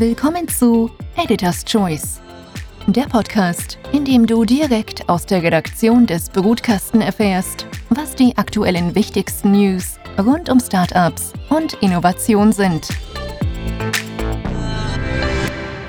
Willkommen zu Editor's Choice, der Podcast, in dem du direkt aus der Redaktion des Brutkasten erfährst, was die aktuellen wichtigsten News rund um Startups und Innovation sind.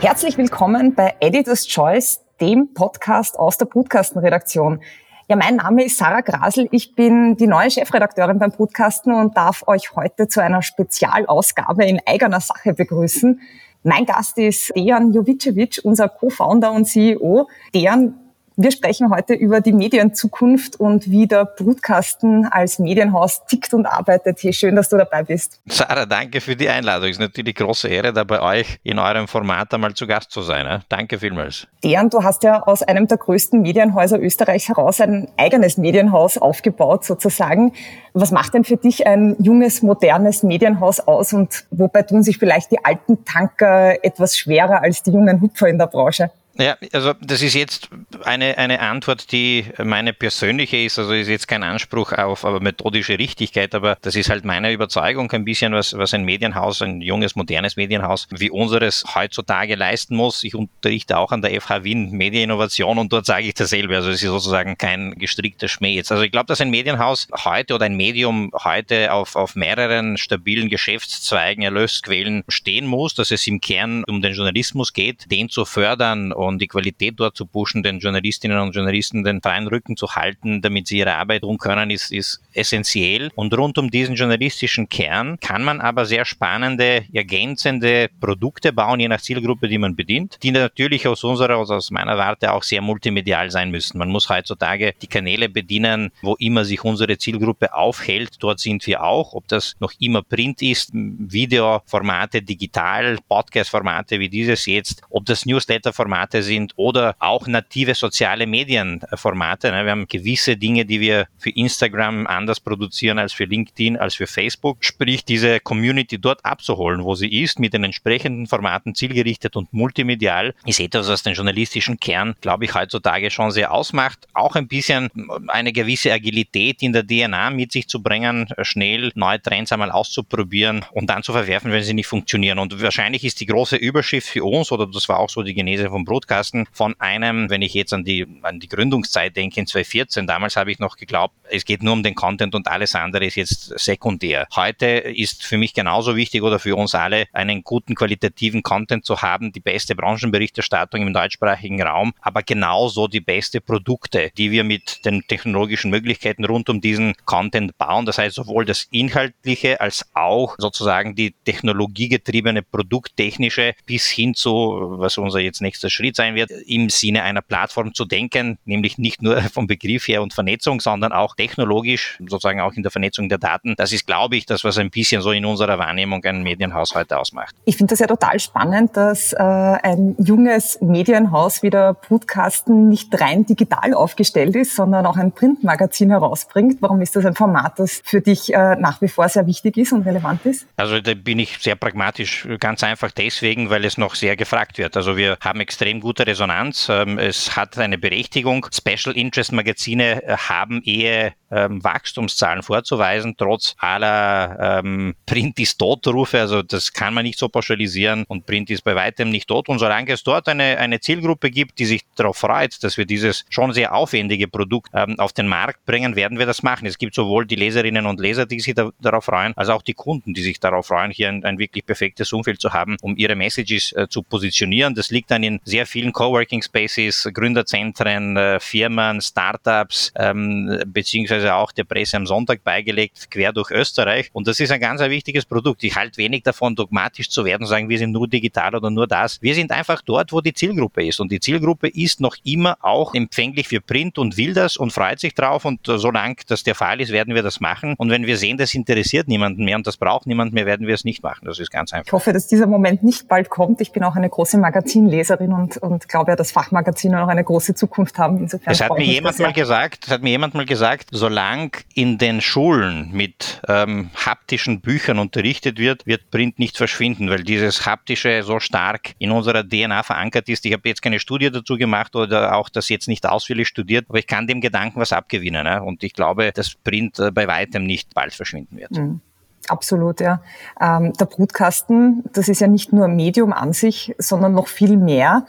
Herzlich willkommen bei Editor's Choice, dem Podcast aus der Brutkastenredaktion. Ja, mein Name ist Sarah Grasel. Ich bin die neue Chefredakteurin beim Podcasten und darf euch heute zu einer Spezialausgabe in eigener Sache begrüßen. Mein Gast ist Dejan Jovicevic, unser Co-Founder und CEO. Dejan wir sprechen heute über die Medienzukunft und wie der Brutkasten als Medienhaus tickt und arbeitet. Hey, schön, dass du dabei bist. Sarah, danke für die Einladung. Es ist natürlich eine große Ehre, da bei euch in eurem Format einmal zu Gast zu sein. Danke vielmals. Dejan, du hast ja aus einem der größten Medienhäuser Österreichs heraus ein eigenes Medienhaus aufgebaut, sozusagen. Was macht denn für dich ein junges, modernes Medienhaus aus und wobei tun sich vielleicht die alten Tanker etwas schwerer als die jungen Hupfer in der Branche? Ja, also das ist jetzt eine, eine Antwort, die meine persönliche ist, also ist jetzt kein Anspruch auf aber methodische Richtigkeit, aber das ist halt meine Überzeugung ein bisschen, was, was ein Medienhaus, ein junges, modernes Medienhaus wie unseres heutzutage leisten muss. Ich unterrichte auch an der FH Wien Medieninnovation und dort sage ich dasselbe. Also es ist sozusagen kein gestrickter Schmäh jetzt. Also ich glaube, dass ein Medienhaus heute oder ein Medium heute auf, auf mehreren stabilen Geschäftszweigen, Erlösquellen stehen muss, dass es im Kern um den Journalismus geht, den zu fördern die Qualität dort zu pushen, den Journalistinnen und Journalisten den freien Rücken zu halten, damit sie ihre Arbeit tun können, ist, ist essentiell. Und rund um diesen journalistischen Kern kann man aber sehr spannende, ergänzende Produkte bauen, je nach Zielgruppe, die man bedient, die natürlich aus unserer, also aus meiner Warte auch sehr multimedial sein müssen. Man muss heutzutage die Kanäle bedienen, wo immer sich unsere Zielgruppe aufhält. Dort sind wir auch, ob das noch immer Print ist, Videoformate, digital, Podcast-Formate wie dieses jetzt, ob das Newsletter-Formate Formate sind oder auch native soziale Medienformate. Ne? Wir haben gewisse Dinge, die wir für Instagram anders produzieren als für LinkedIn, als für Facebook. Sprich, diese Community dort abzuholen, wo sie ist, mit den entsprechenden Formaten zielgerichtet und multimedial, ist etwas, was den journalistischen Kern, glaube ich, heutzutage schon sehr ausmacht. Auch ein bisschen eine gewisse Agilität in der DNA mit sich zu bringen, schnell neue Trends einmal auszuprobieren und dann zu verwerfen, wenn sie nicht funktionieren. Und wahrscheinlich ist die große Überschrift für uns, oder das war auch so die Genese vom Brot, Brutkasten von einem, wenn ich jetzt an die, an die Gründungszeit denke, in 2014, damals habe ich noch geglaubt, es geht nur um den Content und alles andere ist jetzt sekundär. Heute ist für mich genauso wichtig oder für uns alle, einen guten qualitativen Content zu haben, die beste Branchenberichterstattung im deutschsprachigen Raum, aber genauso die beste Produkte, die wir mit den technologischen Möglichkeiten rund um diesen Content bauen. Das heißt sowohl das Inhaltliche als auch sozusagen die technologiegetriebene produkttechnische bis hin zu, was unser jetzt nächster Schritt sein wird, im Sinne einer Plattform zu denken, nämlich nicht nur vom Begriff her und Vernetzung, sondern auch technologisch, sozusagen auch in der Vernetzung der Daten. Das ist, glaube ich, das, was ein bisschen so in unserer Wahrnehmung ein Medienhaus heute ausmacht. Ich finde das ja total spannend, dass äh, ein junges Medienhaus wie der Podcasten nicht rein digital aufgestellt ist, sondern auch ein Printmagazin herausbringt. Warum ist das ein Format, das für dich äh, nach wie vor sehr wichtig ist und relevant ist? Also da bin ich sehr pragmatisch, ganz einfach deswegen, weil es noch sehr gefragt wird. Also wir haben extrem gute Resonanz. Ähm, es hat eine Berechtigung. Special Interest Magazine äh, haben eher ähm, Wachstumszahlen vorzuweisen, trotz aller ähm, Print ist tot-Rufe. Also das kann man nicht so pauschalisieren und Print ist bei weitem nicht tot. Und solange es dort eine, eine Zielgruppe gibt, die sich darauf freut, dass wir dieses schon sehr aufwendige Produkt ähm, auf den Markt bringen, werden wir das machen. Es gibt sowohl die Leserinnen und Leser, die sich da, darauf freuen, als auch die Kunden, die sich darauf freuen, hier ein, ein wirklich perfektes Umfeld zu haben, um ihre Messages äh, zu positionieren. Das liegt dann in sehr vielen Coworking Spaces, Gründerzentren, äh, Firmen, Startups, ähm, beziehungsweise auch der Presse am Sonntag beigelegt, quer durch Österreich. Und das ist ein ganz ein wichtiges Produkt. Ich halte wenig davon, dogmatisch zu werden und sagen, wir sind nur digital oder nur das. Wir sind einfach dort, wo die Zielgruppe ist. Und die Zielgruppe ist noch immer auch empfänglich für Print und will das und freut sich drauf. Und solange das der Fall ist, werden wir das machen. Und wenn wir sehen, das interessiert niemanden mehr und das braucht niemand mehr, werden wir es nicht machen. Das ist ganz einfach. Ich hoffe, dass dieser Moment nicht bald kommt. Ich bin auch eine große Magazinleserin und, und glaube ja, dass Fachmagazine noch eine große Zukunft haben. Insofern es hat mir jemand mal gesagt, es hat mir jemand mal gesagt, so solange in den Schulen mit ähm, haptischen Büchern unterrichtet wird, wird Print nicht verschwinden, weil dieses haptische so stark in unserer DNA verankert ist. Ich habe jetzt keine Studie dazu gemacht oder auch das jetzt nicht ausführlich studiert, aber ich kann dem Gedanken was abgewinnen. Ne? Und ich glaube, dass Print äh, bei weitem nicht bald verschwinden wird. Mhm. Absolut, ja. Ähm, der Brutkasten, das ist ja nicht nur ein Medium an sich, sondern noch viel mehr.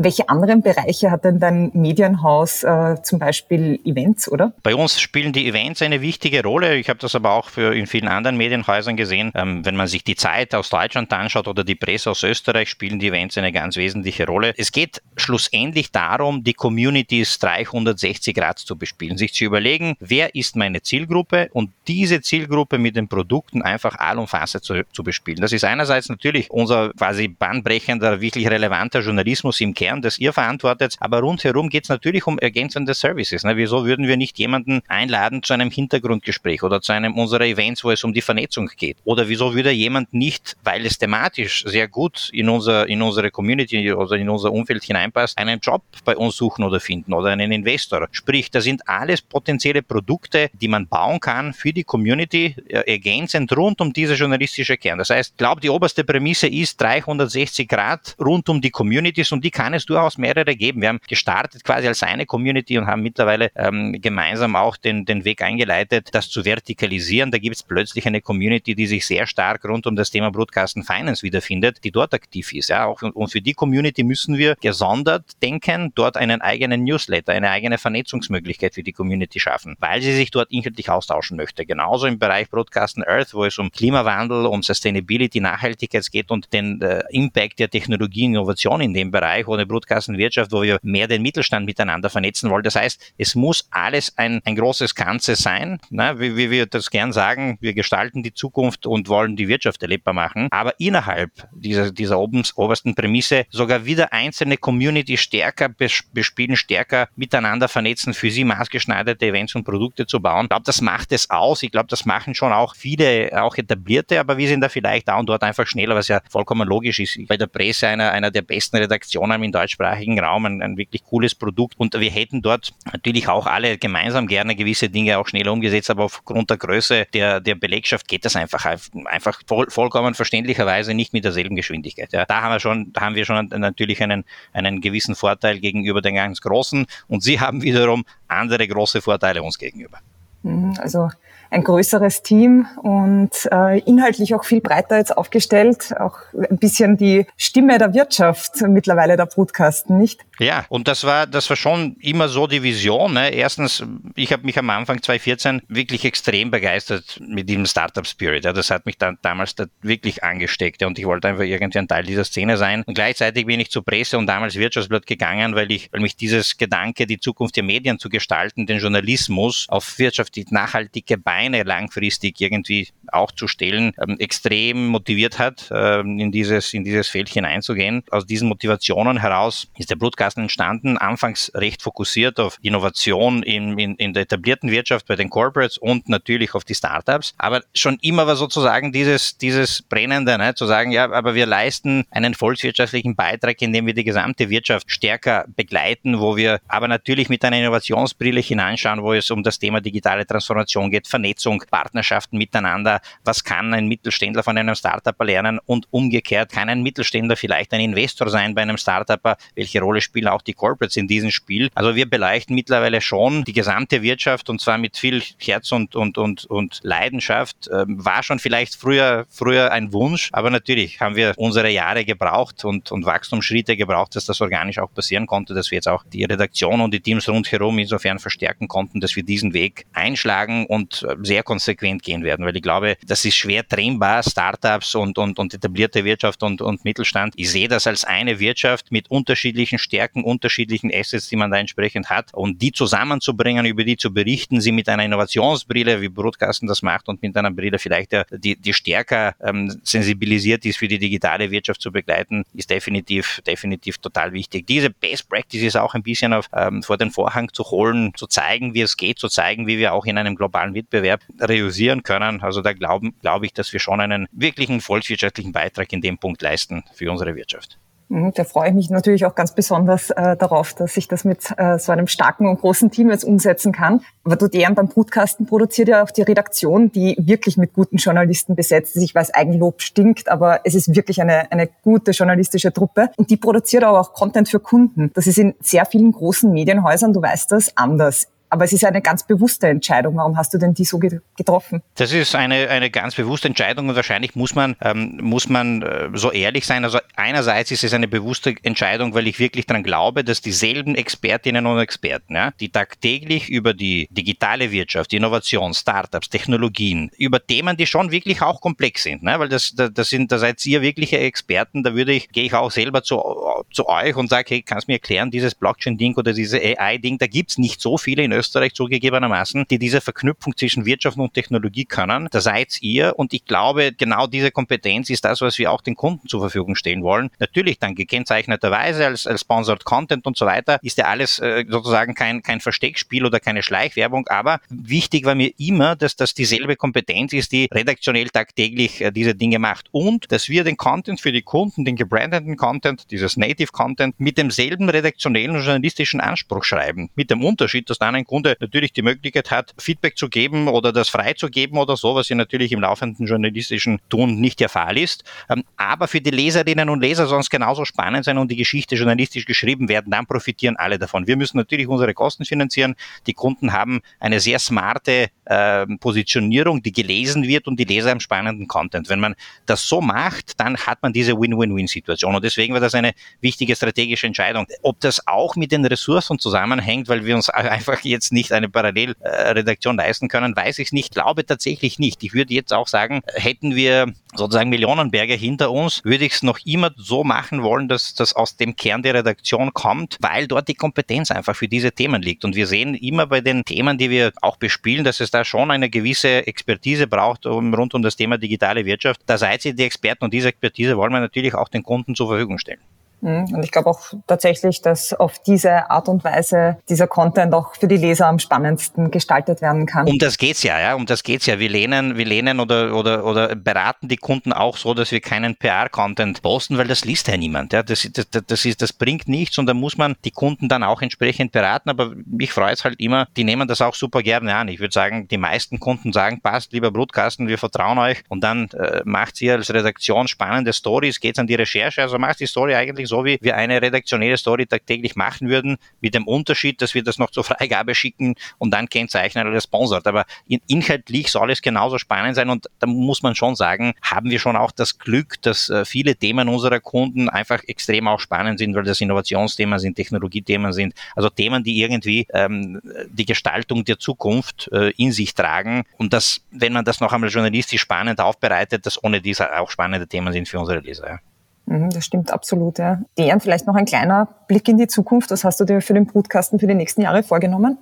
Welche anderen Bereiche hat denn dein Medienhaus, äh, zum Beispiel Events, oder? Bei uns spielen die Events eine wichtige Rolle. Ich habe das aber auch für in vielen anderen Medienhäusern gesehen. Ähm, wenn man sich die Zeit aus Deutschland anschaut oder die Presse aus Österreich, spielen die Events eine ganz wesentliche Rolle. Es geht schlussendlich darum, die Communities 360 Grad zu bespielen, sich zu überlegen, wer ist meine Zielgruppe und diese Zielgruppe mit den Produkten einfach allumfassend zu, zu bespielen. Das ist einerseits natürlich unser quasi bahnbrechender, wirklich relevanter Journalismus im Kern Kern, das ihr verantwortet. Aber rundherum geht es natürlich um ergänzende Services. Ne? Wieso würden wir nicht jemanden einladen zu einem Hintergrundgespräch oder zu einem unserer Events, wo es um die Vernetzung geht? Oder wieso würde jemand nicht, weil es thematisch sehr gut in, unser, in unsere Community oder in unser Umfeld hineinpasst, einen Job bei uns suchen oder finden oder einen Investor? Sprich, das sind alles potenzielle Produkte, die man bauen kann für die Community, äh, ergänzend rund um diese journalistische Kern. Das heißt, ich glaube, die oberste Prämisse ist 360 Grad rund um die Communities und die kann es es durchaus mehrere geben. Wir haben gestartet quasi als eine Community und haben mittlerweile ähm, gemeinsam auch den, den Weg eingeleitet, das zu vertikalisieren. Da gibt es plötzlich eine Community, die sich sehr stark rund um das Thema Broadcasten Finance wiederfindet, die dort aktiv ist. Ja, auch, und für die Community müssen wir gesondert denken, dort einen eigenen Newsletter, eine eigene Vernetzungsmöglichkeit für die Community schaffen, weil sie sich dort inhaltlich austauschen möchte. Genauso im Bereich Broadcasten Earth, wo es um Klimawandel, um Sustainability, Nachhaltigkeit geht und den äh, Impact der Technologie Innovation in dem Bereich, wo eine Broadcastenwirtschaft, wo wir mehr den Mittelstand miteinander vernetzen wollen. Das heißt, es muss alles ein, ein großes Ganze sein. Na, wie, wie wir das gern sagen, wir gestalten die Zukunft und wollen die Wirtschaft erlebbar machen. Aber innerhalb dieser, dieser obersten Prämisse sogar wieder einzelne Community stärker bespielen, stärker miteinander vernetzen, für sie maßgeschneiderte Events und Produkte zu bauen. Ich glaube, das macht es aus. Ich glaube, das machen schon auch viele, auch etablierte, aber wir sind da vielleicht da und dort einfach schneller, was ja vollkommen logisch ist. Bei der Presse einer, einer der besten Redaktionen in deutschsprachigen Raum ein, ein wirklich cooles Produkt. Und wir hätten dort natürlich auch alle gemeinsam gerne gewisse Dinge auch schneller umgesetzt, aber aufgrund der Größe der, der Belegschaft geht das einfach, einfach voll, vollkommen verständlicherweise nicht mit derselben Geschwindigkeit. Ja. Da haben wir schon, da haben wir schon natürlich einen, einen gewissen Vorteil gegenüber den ganz Großen und sie haben wiederum andere große Vorteile uns gegenüber. Mhm, also ein größeres Team und äh, inhaltlich auch viel breiter jetzt aufgestellt, auch ein bisschen die Stimme der Wirtschaft mittlerweile der Brutkasten, nicht? Ja, und das war, das war schon immer so die Vision. Ne? Erstens, ich habe mich am Anfang 2014 wirklich extrem begeistert mit diesem Startup Spirit. Ja? Das hat mich dann damals da wirklich angesteckt ja? und ich wollte einfach irgendwie ein Teil dieser Szene sein. Und gleichzeitig bin ich zur Presse und damals Wirtschaftsblatt gegangen, weil ich, weil mich dieses Gedanke, die Zukunft der Medien zu gestalten, den Journalismus auf wirtschaftlich nachhaltige Beine langfristig irgendwie auch zu stellen, ähm, extrem motiviert hat, ähm, in dieses, in dieses Feld hineinzugehen. Aus diesen Motivationen heraus ist der Podcasten entstanden, anfangs recht fokussiert auf Innovation in, in, in der etablierten Wirtschaft bei den Corporates und natürlich auf die Startups. Aber schon immer war sozusagen dieses, dieses Brennende, ne, zu sagen, ja, aber wir leisten einen volkswirtschaftlichen Beitrag, indem wir die gesamte Wirtschaft stärker begleiten, wo wir aber natürlich mit einer Innovationsbrille hineinschauen, wo es um das Thema digitale Transformation geht, Vernetzung, Partnerschaften miteinander. Was kann ein Mittelständler von einem Startup lernen und umgekehrt kann ein Mittelständler vielleicht ein Investor sein bei einem Startup? Welche Rolle spielen auch die Corporates in diesem Spiel. Also wir beleuchten mittlerweile schon die gesamte Wirtschaft und zwar mit viel Herz und, und, und, und Leidenschaft. Ähm, war schon vielleicht früher, früher ein Wunsch, aber natürlich haben wir unsere Jahre gebraucht und, und Wachstumsschritte gebraucht, dass das organisch auch passieren konnte, dass wir jetzt auch die Redaktion und die Teams rundherum insofern verstärken konnten, dass wir diesen Weg einschlagen und äh, sehr konsequent gehen werden, weil ich glaube, das ist schwer trennbar, Startups und, und, und etablierte Wirtschaft und, und Mittelstand. Ich sehe das als eine Wirtschaft mit unterschiedlichen Stärken unterschiedlichen Assets, die man da entsprechend hat und die zusammenzubringen, über die zu berichten, sie mit einer Innovationsbrille, wie Broadcasten das macht und mit einer Brille vielleicht, die, die stärker ähm, sensibilisiert ist für die digitale Wirtschaft zu begleiten, ist definitiv, definitiv total wichtig. Diese Best Practices auch ein bisschen auf, ähm, vor den Vorhang zu holen, zu zeigen, wie es geht, zu zeigen, wie wir auch in einem globalen Wettbewerb realisieren können. Also da glaube ich, dass wir schon einen wirklichen volkswirtschaftlichen Beitrag in dem Punkt leisten für unsere Wirtschaft. Mhm, da freue ich mich natürlich auch ganz besonders äh, darauf, dass ich das mit äh, so einem starken und großen Team jetzt umsetzen kann. Aber du deren beim Podcasten produziert ja auch die Redaktion, die wirklich mit guten Journalisten besetzt ist. Ich weiß, Eigenlob stinkt, aber es ist wirklich eine, eine gute journalistische Truppe. Und die produziert aber auch Content für Kunden. Das ist in sehr vielen großen Medienhäusern, du weißt das, anders. Aber es ist eine ganz bewusste Entscheidung. Warum hast du denn die so getroffen? Das ist eine, eine ganz bewusste Entscheidung und wahrscheinlich muss man, ähm, muss man äh, so ehrlich sein. Also einerseits ist es eine bewusste Entscheidung, weil ich wirklich daran glaube, dass dieselben Expertinnen und Experten, ja, die tagtäglich über die digitale Wirtschaft, Innovation, Startups, Technologien, über Themen, die schon wirklich auch komplex sind, ne? weil das, das, das sind, da seid ihr wirkliche Experten, da würde ich, gehe ich auch selber zu, zu euch und sage, hey, kannst du mir erklären, dieses Blockchain-Ding oder dieses AI-Ding, da gibt's nicht so viele in Österreich zugegebenermaßen, die diese Verknüpfung zwischen Wirtschaft und Technologie können. Da seid ihr und ich glaube, genau diese Kompetenz ist das, was wir auch den Kunden zur Verfügung stellen wollen. Natürlich dann gekennzeichneterweise als, als Sponsored Content und so weiter ist ja alles äh, sozusagen kein, kein Versteckspiel oder keine Schleichwerbung, aber wichtig war mir immer, dass das dieselbe Kompetenz ist, die redaktionell tagtäglich äh, diese Dinge macht und dass wir den Content für die Kunden, den gebrandeten Content, dieses Native Content mit demselben redaktionellen und journalistischen Anspruch schreiben. Mit dem Unterschied, dass dann ein Kunde natürlich die Möglichkeit hat, Feedback zu geben oder das freizugeben oder so, was ja natürlich im laufenden journalistischen Tun nicht der Fall ist. Ähm, aber für die Leserinnen und Leser soll es genauso spannend sein und die Geschichte journalistisch geschrieben werden, dann profitieren alle davon. Wir müssen natürlich unsere Kosten finanzieren. Die Kunden haben eine sehr smarte äh, Positionierung, die gelesen wird und die Leser haben spannenden Content. Wenn man das so macht, dann hat man diese Win-Win-Win-Situation. Und deswegen war das eine wichtige strategische Entscheidung. Ob das auch mit den Ressourcen zusammenhängt, weil wir uns einfach jetzt nicht eine Parallelredaktion leisten können, weiß ich nicht. Glaube tatsächlich nicht. Ich würde jetzt auch sagen, hätten wir sozusagen Millionenberge hinter uns, würde ich es noch immer so machen wollen, dass das aus dem Kern der Redaktion kommt, weil dort die Kompetenz einfach für diese Themen liegt. Und wir sehen immer bei den Themen, die wir auch bespielen, dass es da schon eine gewisse Expertise braucht um, rund um das Thema digitale Wirtschaft. Da seid ihr die Experten und diese Expertise wollen wir natürlich auch den Kunden zur Verfügung stellen. Mhm. Und ich glaube auch tatsächlich, dass auf diese Art und Weise dieser Content auch für die Leser am spannendsten gestaltet werden kann. Um das geht's ja, ja, um das geht's ja. Wir lehnen, wir lehnen oder, oder, oder beraten die Kunden auch so, dass wir keinen PR-Content posten, weil das liest ja niemand. Ja. Das, das, das, ist, das bringt nichts und da muss man die Kunden dann auch entsprechend beraten. Aber mich freut es halt immer, die nehmen das auch super gerne an. Ich würde sagen, die meisten Kunden sagen, passt, lieber Brutkasten, wir vertrauen euch und dann äh, macht ihr als Redaktion spannende Stories, geht's an die Recherche, also macht die Story eigentlich so, wie wir eine redaktionelle Story tagtäglich machen würden, mit dem Unterschied, dass wir das noch zur Freigabe schicken und dann kennzeichnen oder sponsert. Aber inhaltlich soll es genauso spannend sein und da muss man schon sagen, haben wir schon auch das Glück, dass äh, viele Themen unserer Kunden einfach extrem auch spannend sind, weil das Innovationsthemen sind, Technologiethemen sind, also Themen, die irgendwie ähm, die Gestaltung der Zukunft äh, in sich tragen und das, wenn man das noch einmal journalistisch spannend aufbereitet, dass ohne dies auch spannende Themen sind für unsere Leser. Mhm, das stimmt absolut, ja. Deren vielleicht noch ein kleiner Blick in die Zukunft. Was hast du dir für den Brutkasten für die nächsten Jahre vorgenommen?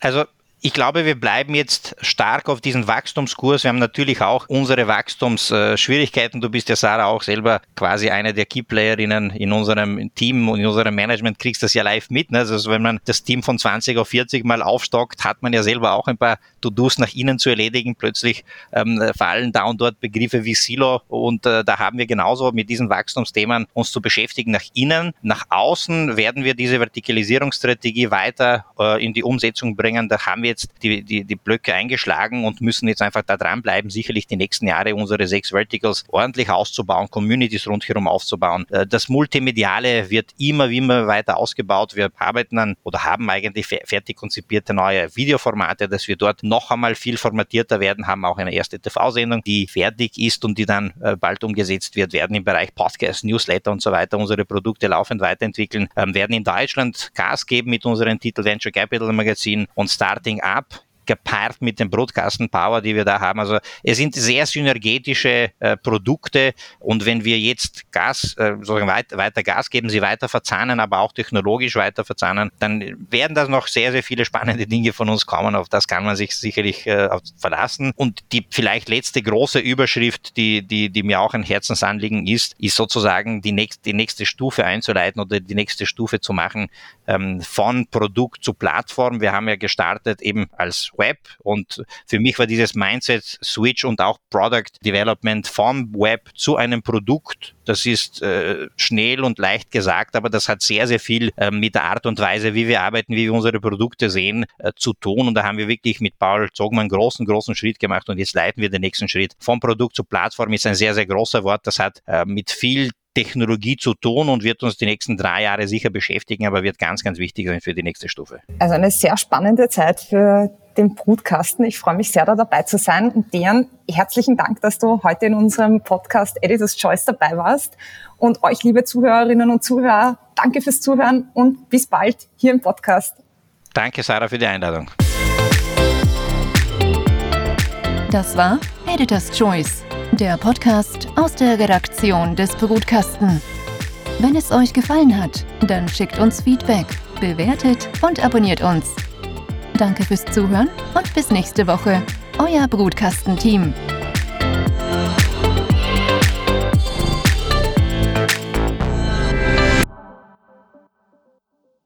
Also ich glaube, wir bleiben jetzt stark auf diesen Wachstumskurs. Wir haben natürlich auch unsere Wachstumsschwierigkeiten. Du bist ja, Sarah, auch selber quasi eine der Keyplayerinnen in unserem Team und in unserem Management, kriegst das ja live mit. Ne? Also wenn man das Team von 20 auf 40 mal aufstockt, hat man ja selber auch ein paar To-Dos nach innen zu erledigen. Plötzlich ähm, fallen da und dort Begriffe wie Silo und äh, da haben wir genauso mit diesen Wachstumsthemen uns zu beschäftigen nach innen. Nach außen werden wir diese Vertikalisierungsstrategie weiter äh, in die Umsetzung bringen. Da haben wir jetzt die, die, die Blöcke eingeschlagen und müssen jetzt einfach da dranbleiben, sicherlich die nächsten Jahre unsere sechs Verticals ordentlich auszubauen, Communities rundherum aufzubauen. Äh, das Multimediale wird immer, immer weiter ausgebaut. Wir arbeiten an oder haben eigentlich fertig konzipierte neue Videoformate, dass wir dort noch einmal viel formatierter werden, haben auch eine erste TV-Sendung, die fertig ist und die dann äh, bald umgesetzt wird, werden im Bereich Podcast, Newsletter und so weiter unsere Produkte laufend weiterentwickeln, ähm, werden in Deutschland Gas geben mit unserem Titel Venture Capital Magazin und Starting Up gepaart mit dem Broadcasten Power, die wir da haben. Also es sind sehr synergetische äh, Produkte und wenn wir jetzt Gas, äh, sozusagen weit, weiter Gas geben, sie weiter verzahnen, aber auch technologisch weiter verzahnen, dann werden da noch sehr, sehr viele spannende Dinge von uns kommen. Auf das kann man sich sicherlich äh, verlassen. Und die vielleicht letzte große Überschrift, die, die, die mir auch ein Herzensanliegen ist, ist sozusagen die nächste, die nächste Stufe einzuleiten oder die nächste Stufe zu machen ähm, von Produkt zu Plattform. Wir haben ja gestartet eben als Web und für mich war dieses Mindset Switch und auch Product Development vom Web zu einem Produkt das ist äh, schnell und leicht gesagt, aber das hat sehr, sehr viel äh, mit der Art und Weise, wie wir arbeiten, wie wir unsere Produkte sehen, äh, zu tun. Und da haben wir wirklich mit Paul Zogmann einen großen, großen Schritt gemacht und jetzt leiten wir den nächsten Schritt. Vom Produkt zur Plattform ist ein sehr, sehr großer Wort. Das hat äh, mit viel Technologie zu tun und wird uns die nächsten drei Jahre sicher beschäftigen, aber wird ganz, ganz wichtig sein für die nächste Stufe. Also eine sehr spannende Zeit für den Brutkasten. Ich freue mich sehr, da dabei zu sein. Und deren herzlichen Dank, dass du heute in unserem Podcast Editor's Choice dabei warst. Und euch, liebe Zuhörerinnen und Zuhörer, danke fürs Zuhören und bis bald hier im Podcast. Danke, Sarah, für die Einladung. Das war Editor's Choice, der Podcast aus der Redaktion des Brutkasten. Wenn es euch gefallen hat, dann schickt uns Feedback, bewertet und abonniert uns. Danke fürs Zuhören und bis nächste Woche. Euer Brutkastenteam. team